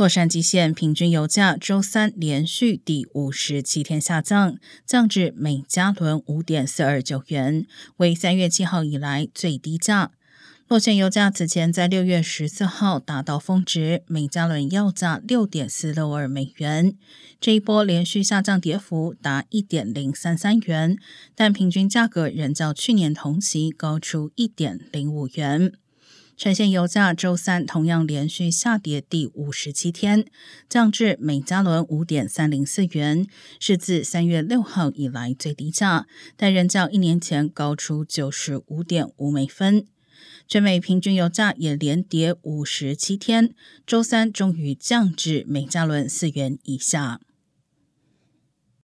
洛杉矶县平均油价周三连续第五十七天下降，降至每加仑五点四二九元，为三月七号以来最低价。洛县油价此前在六月十四号达到峰值，每加仑要价六点四六二美元。这一波连续下降跌幅达一点零三三元，但平均价格仍较去年同期高出一点零五元。全线油价周三同样连续下跌第五十七天，降至每加仑五点三零四元，是自三月六号以来最低价，但仍较一年前高出九十五点五美分。全美平均油价也连跌五十七天，周三终于降至每加仑四元以下。